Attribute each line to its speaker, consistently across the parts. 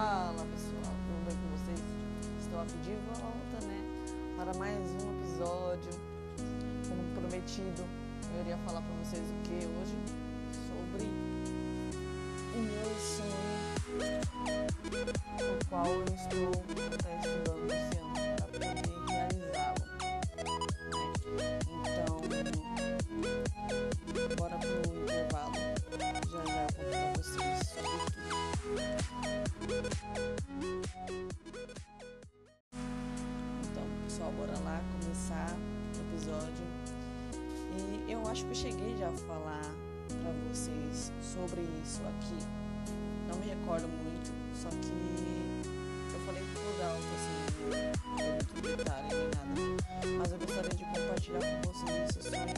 Speaker 1: Fala pessoal, tudo bem com vocês? Estou aqui de volta, né? Para mais um episódio. Como prometido, eu iria falar para vocês o que hoje? Sobre o meu sonho, o qual eu estou até estudando esse ano para poder realizá-lo. Então, bora pro intervalo. Então, pessoal, bora lá começar o episódio. E eu acho que eu cheguei já a falar pra vocês sobre isso aqui. Não me recordo muito, só que eu falei por alto, assim, muito detalhe nem nada. Mas eu gostaria de compartilhar com vocês esse sonho,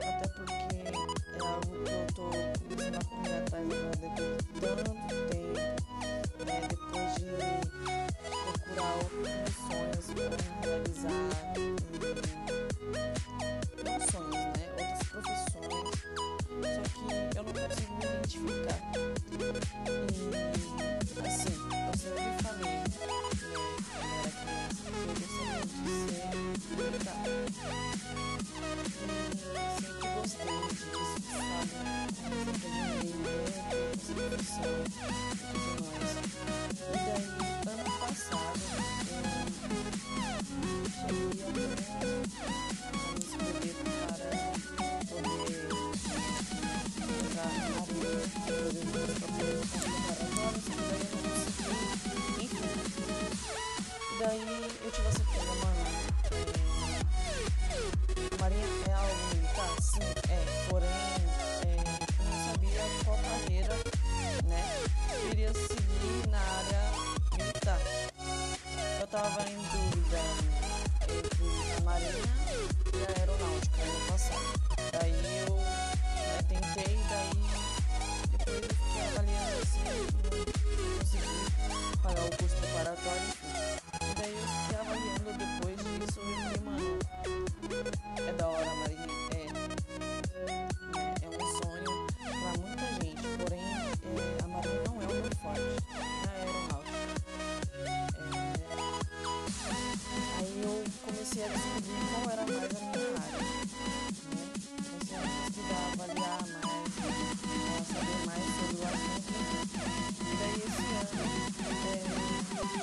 Speaker 1: até porque é algo que eu tô começando a correr atrás agora depois de tanto tempo, realizar.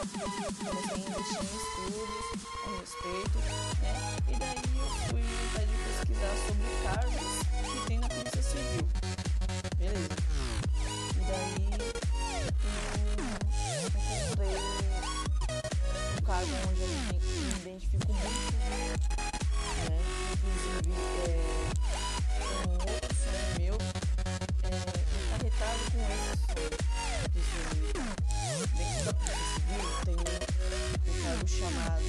Speaker 1: Comecei a em estudos a respeito, né? E daí eu fui vontade de pesquisar sobre cargos que tem na Polícia Civil. Beleza. E daí eu encontrei um cargo onde eu me identifico muito, né? Inclusive, é, um outro sonho meu é encarretado com esse sonho de. Dentro da Polícia Civil tem um cargo chamado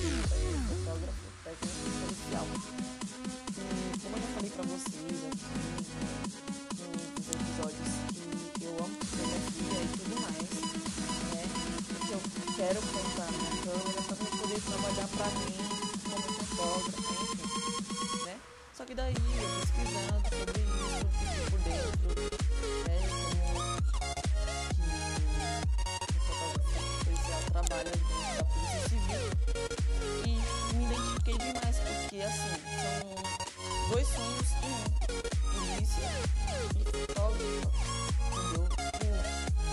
Speaker 1: um, polícia e fotógrafo, entendeu?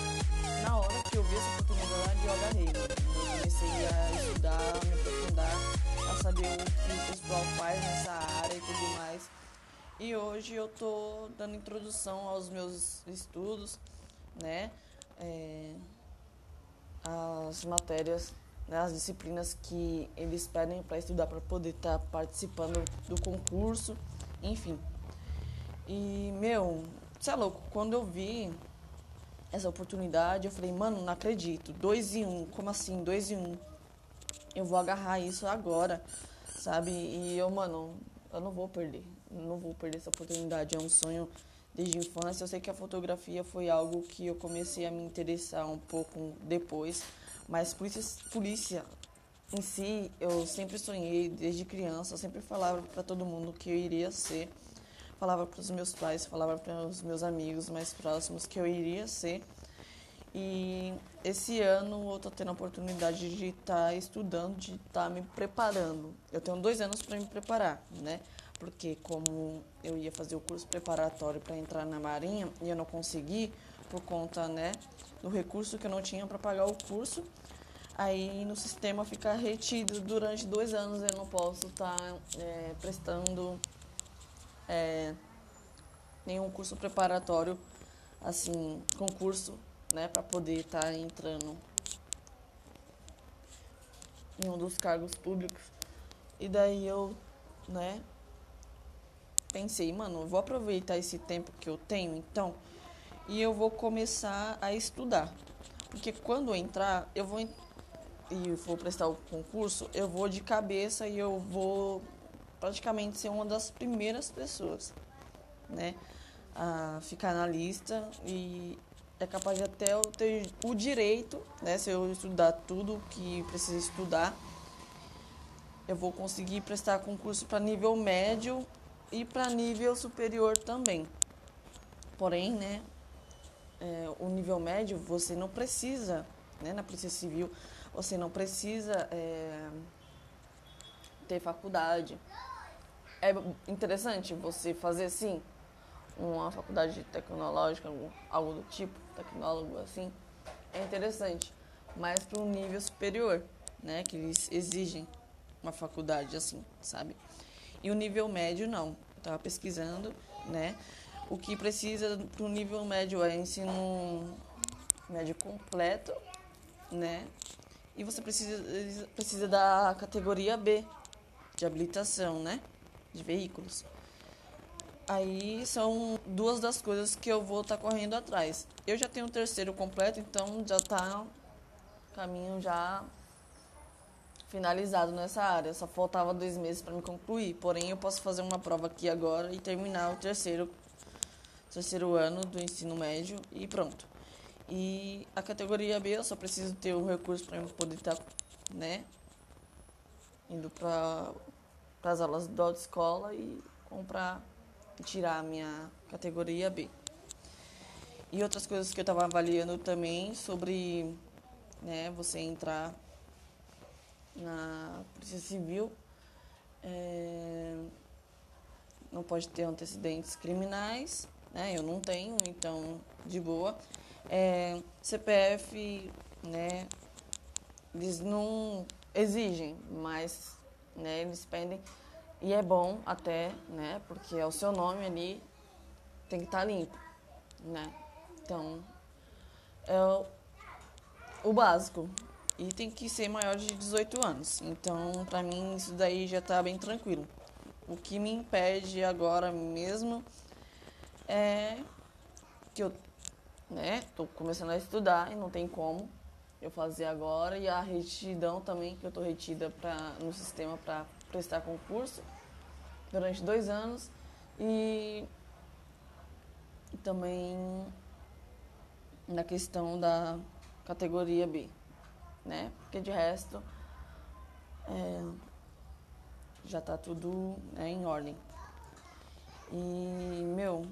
Speaker 1: Tipo, na hora que eu vi essa oportunidade, eu agarrei, né? Eu comecei a estudar, a me aprofundar, a saber o que o pessoal faz nessa área e tudo mais. E hoje eu tô dando introdução aos meus estudos, né? É, as matérias, né? as disciplinas que eles pedem para estudar para poder estar participando do concurso, enfim. E, meu, você é louco, quando eu vi essa oportunidade, eu falei, mano, não acredito. Dois em um, como assim? Dois em um. Eu vou agarrar isso agora, sabe? E eu, mano, eu não vou perder. Não vou perder essa oportunidade. É um sonho desde a infância. Eu sei que a fotografia foi algo que eu comecei a me interessar um pouco depois. Mas polícia, polícia em si, eu sempre sonhei desde criança. Eu sempre falava para todo mundo que eu iria ser falava para os meus pais, falava para os meus amigos mais próximos que eu iria ser. E esse ano eu tô tendo a oportunidade de estar tá estudando, de estar tá me preparando. Eu tenho dois anos para me preparar, né? Porque como eu ia fazer o curso preparatório para entrar na Marinha e eu não consegui por conta, né, do recurso que eu não tinha para pagar o curso, aí no sistema fica retido durante dois anos eu não posso estar tá, é, prestando é, nenhum curso preparatório, assim, concurso né, para poder estar tá entrando em um dos cargos públicos. E daí eu, né, pensei, mano, eu vou aproveitar esse tempo que eu tenho, então, e eu vou começar a estudar. Porque quando eu entrar, eu vou e for prestar o concurso, eu vou de cabeça e eu vou praticamente ser uma das primeiras pessoas, né, a ficar na lista e é capaz de até eu ter o direito, né, se eu estudar tudo que precisa estudar, eu vou conseguir prestar concurso para nível médio e para nível superior também. Porém, né, é, o nível médio você não precisa, né, na Polícia Civil, você não precisa é, ter faculdade. É interessante você fazer assim, uma faculdade tecnológica, algo do tipo, tecnólogo assim, é interessante. Mas para um nível superior, né? Que eles exigem uma faculdade assim, sabe? E o nível médio não. Estava pesquisando, né? O que precisa para o nível médio é ensino médio completo, né? E você precisa, precisa da categoria B de habilitação, né? De veículos. Aí são duas das coisas que eu vou estar tá correndo atrás. Eu já tenho o terceiro completo, então já está caminho já finalizado nessa área. Só faltava dois meses para me concluir. Porém, eu posso fazer uma prova aqui agora e terminar o terceiro, terceiro ano do ensino médio e pronto. E a categoria B eu só preciso ter o recurso para poder estar, tá, né, indo para as aulas da autoescola e comprar tirar a minha categoria B. E outras coisas que eu estava avaliando também sobre né, você entrar na Polícia Civil. É, não pode ter antecedentes criminais, né? Eu não tenho, então de boa. É, CPF, né? Eles não exigem, mas né, eles pedem e é bom até, né? Porque é o seu nome ali tem que estar tá limpo, né? Então, é o, o básico. E tem que ser maior de 18 anos. Então, pra mim, isso daí já tá bem tranquilo. O que me impede agora mesmo é que eu, né, tô começando a estudar e não tem como eu fazer agora. E a retidão também, que eu tô retida pra, no sistema para prestar concurso durante dois anos e também na questão da categoria B, né? Porque de resto é, já está tudo né, em ordem. E, meu,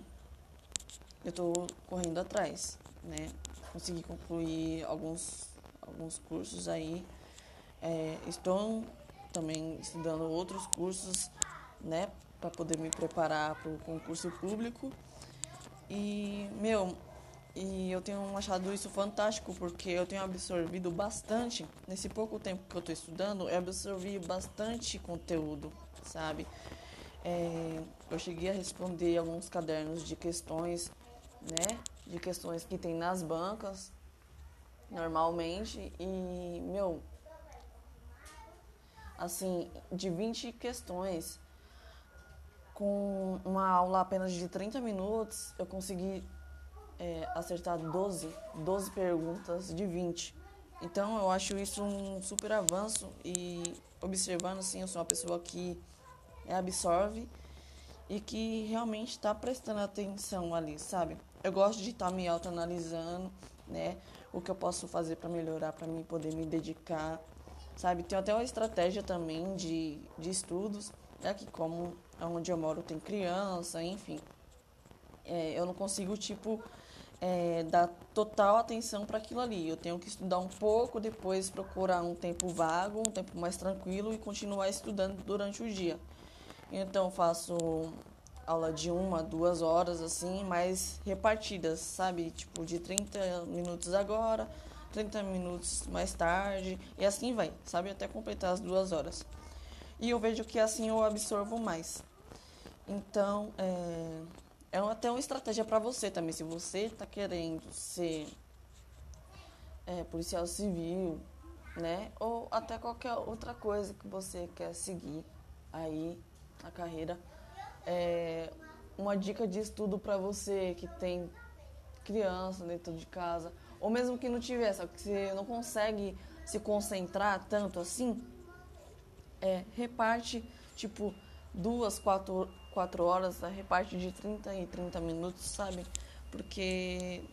Speaker 1: eu estou correndo atrás, né? Consegui concluir alguns, alguns cursos aí. É, estou também estudando outros cursos, né, para poder me preparar para o concurso público. E, meu, e eu tenho achado isso fantástico porque eu tenho absorvido bastante, nesse pouco tempo que eu estou estudando, eu absorvi bastante conteúdo, sabe? É, eu cheguei a responder alguns cadernos de questões, né? De questões que tem nas bancas, normalmente, e, meu, assim, de 20 questões, com uma aula apenas de 30 minutos, eu consegui é, acertar 12, 12 perguntas de 20. Então eu acho isso um super avanço e observando assim, eu sou uma pessoa que absorve e que realmente está prestando atenção ali, sabe? Eu gosto de estar tá me autoanalisando, né? O que eu posso fazer para melhorar, para mim poder me dedicar sabe? Tem até uma estratégia também de, de estudos, né? Que como onde eu moro tem criança, enfim. É, eu não consigo, tipo, é, dar total atenção para aquilo ali. Eu tenho que estudar um pouco, depois procurar um tempo vago, um tempo mais tranquilo e continuar estudando durante o dia. Então faço aula de uma, duas horas assim, mais repartidas, sabe? Tipo de 30 minutos agora, 30 minutos mais tarde e assim vai, sabe? Até completar as duas horas. E eu vejo que assim eu absorvo mais. Então, é, é até uma estratégia para você também. Se você está querendo ser é, policial civil, né? Ou até qualquer outra coisa que você quer seguir aí na carreira. É, uma dica de estudo para você que tem criança dentro de casa, ou mesmo que não tiver, só que você não consegue se concentrar tanto assim, é, reparte, tipo, duas, quatro quatro horas, a reparte de 30 e 30 minutos, sabe? Porque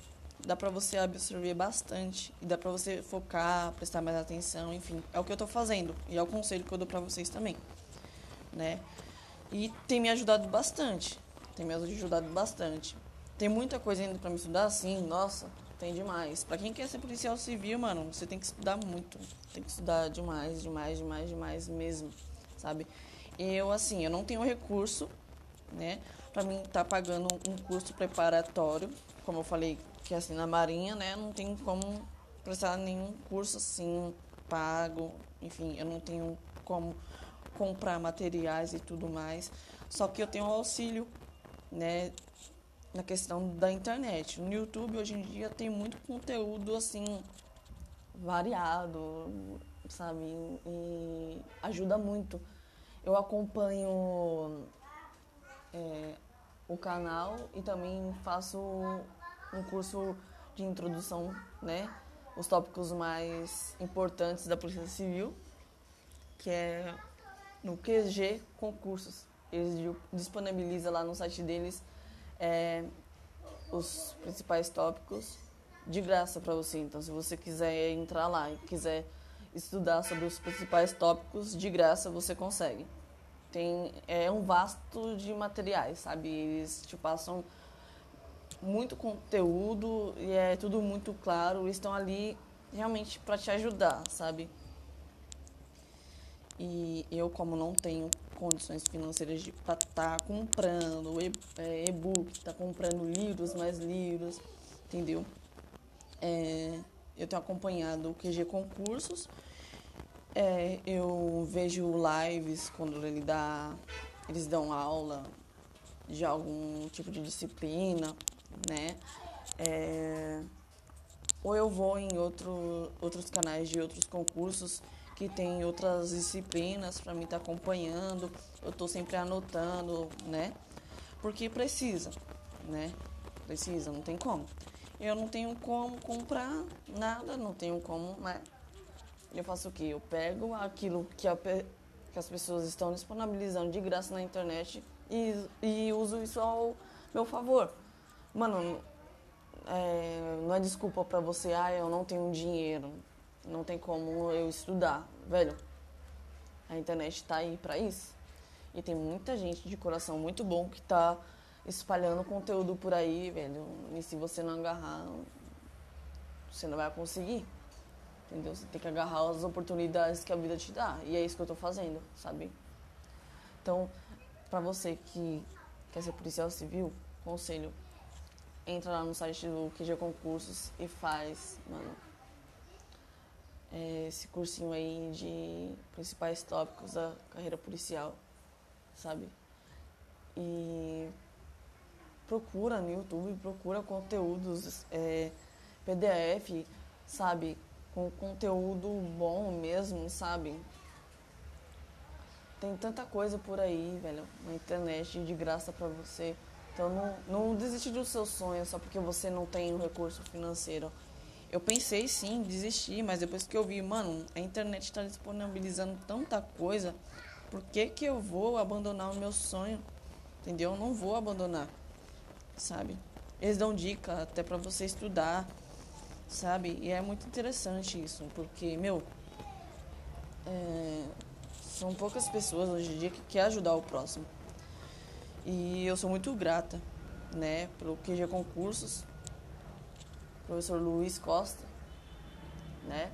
Speaker 1: dá pra você absorver bastante e dá pra você focar, prestar mais atenção, enfim. É o que eu tô fazendo e é o conselho que eu dou pra vocês também, né? E tem me ajudado bastante, tem me ajudado bastante. Tem muita coisa ainda pra me estudar, sim, nossa, tem demais. Pra quem quer ser policial civil, mano, você tem que estudar muito. Tem que estudar demais, demais, demais, demais mesmo, sabe? Eu, assim, eu não tenho recurso né? Para mim estar tá pagando um curso preparatório, como eu falei que assim na Marinha, né, não tem como prestar nenhum curso assim pago, enfim, eu não tenho como comprar materiais e tudo mais. Só que eu tenho auxílio, né, na questão da internet. No YouTube hoje em dia tem muito conteúdo assim variado, sabe? E ajuda muito. Eu acompanho é, o canal e também faço um curso de introdução, né? Os tópicos mais importantes da Polícia Civil, que é no QG Concursos. Eles disponibilizam lá no site deles é, os principais tópicos de graça para você. Então, se você quiser entrar lá e quiser estudar sobre os principais tópicos, de graça você consegue tem é um vasto de materiais, sabe? Eles te passam muito conteúdo e é tudo muito claro, estão ali realmente para te ajudar, sabe? E eu, como não tenho condições financeiras de estar tá comprando é, e-book, tá comprando livros, mais livros, entendeu? É, eu tenho acompanhado o QG Concursos é, eu vejo lives quando ele dá, eles dão aula de algum tipo de disciplina, né? É, ou eu vou em outro, outros canais de outros concursos que tem outras disciplinas para mim estar tá acompanhando. Eu estou sempre anotando, né? Porque precisa, né? Precisa, não tem como. Eu não tenho como comprar nada, não tenho como, né? eu faço o quê? Eu pego aquilo que, a, que as pessoas estão disponibilizando de graça na internet e, e uso isso ao meu favor. Mano, é, não é desculpa pra você, ah, eu não tenho dinheiro, não tem como eu estudar. Velho, a internet tá aí pra isso. E tem muita gente de coração muito bom que tá espalhando conteúdo por aí, velho. E se você não agarrar, você não vai conseguir. Entendeu? Você tem que agarrar as oportunidades que a vida te dá. E é isso que eu tô fazendo, sabe? Então, para você que quer ser policial civil, conselho, entra lá no site do QG Concursos e faz, mano, é, esse cursinho aí de principais tópicos da carreira policial, sabe? E procura no YouTube, procura conteúdos, é, PDF, sabe? com conteúdo bom mesmo, sabe? Tem tanta coisa por aí, velho, na internet de graça para você. Então não, não desiste dos seus sonhos só porque você não tem o um recurso financeiro. Eu pensei sim desistir, mas depois que eu vi, mano, a internet está disponibilizando tanta coisa, por que, que eu vou abandonar o meu sonho? Entendeu? Eu não vou abandonar, sabe? Eles dão dica até para você estudar sabe? E é muito interessante isso, porque, meu, é, são poucas pessoas hoje em dia que querem ajudar o próximo. E eu sou muito grata, né, pelo QG Concursos, professor Luiz Costa, né?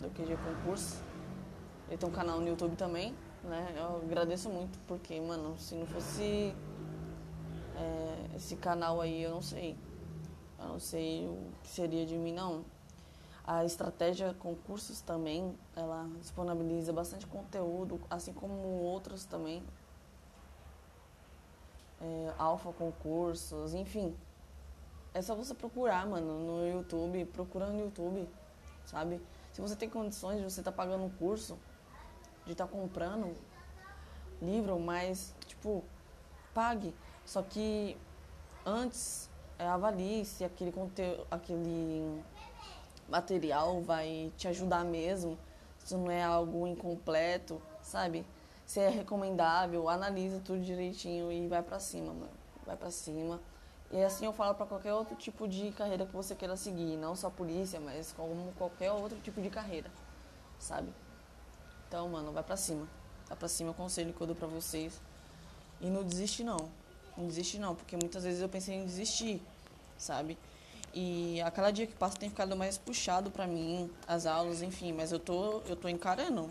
Speaker 1: Do QG Concurso. Ele tem um canal no YouTube também, né? Eu agradeço muito, porque, mano, se não fosse é, esse canal aí, eu não sei. Eu não sei o que seria de mim, não. A estratégia concursos também, ela disponibiliza bastante conteúdo, assim como outros também. É, alfa concursos, enfim. É só você procurar, mano, no YouTube, procura no YouTube, sabe? Se você tem condições de você estar tá pagando um curso, de estar tá comprando livro, mas, tipo, pague. Só que antes é, avalie se aquele conteúdo, aquele material vai te ajudar mesmo, se não é algo incompleto, sabe? Se é recomendável, analisa tudo direitinho e vai para cima, mano. Vai para cima. E assim eu falo para qualquer outro tipo de carreira que você queira seguir, não só polícia, mas como qualquer outro tipo de carreira, sabe? Então, mano, vai para cima. Vai para cima, o conselho que eu dou para vocês. E não desiste não. Não desiste não, porque muitas vezes eu pensei em desistir, sabe? E a cada dia que passa tem ficado mais puxado para mim, as aulas, enfim, mas eu tô, eu tô encarando.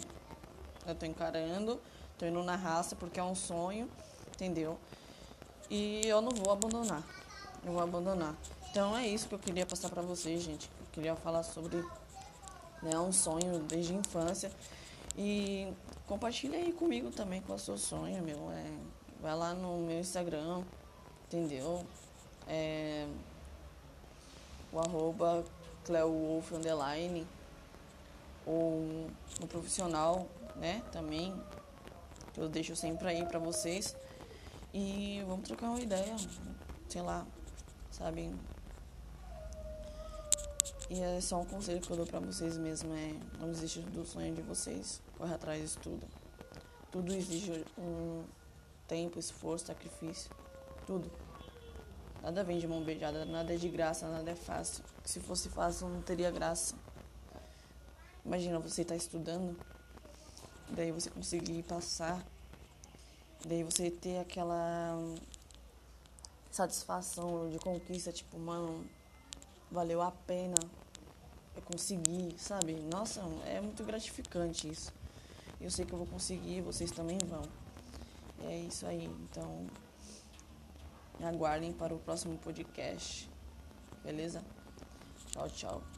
Speaker 1: Eu tô encarando, tô indo na raça porque é um sonho, entendeu? E eu não vou abandonar. Eu vou abandonar. Então é isso que eu queria passar para vocês, gente. Eu queria falar sobre né, um sonho desde a infância. E compartilha aí comigo também com o seu sonho, meu. É, vai lá no meu Instagram, entendeu? É, o arroba Cleowolf underline ou no profissional, né, também, que eu deixo sempre aí pra vocês. E vamos trocar uma ideia, sei lá, sabe? E é só um conselho que eu dou pra vocês mesmo, é não desistir do sonho de vocês, corre atrás de tudo. Tudo exige um tempo, esforço, sacrifício, tudo. Nada vem de mão beijada, nada é de graça, nada é fácil. Se fosse fácil, não teria graça. Imagina você estar tá estudando, daí você conseguir passar, daí você ter aquela satisfação de conquista, tipo, mano, valeu a pena, eu consegui, sabe? Nossa, é muito gratificante isso. Eu sei que eu vou conseguir, vocês também vão. É isso aí, então me aguardem para o próximo podcast. Beleza? Tchau, tchau.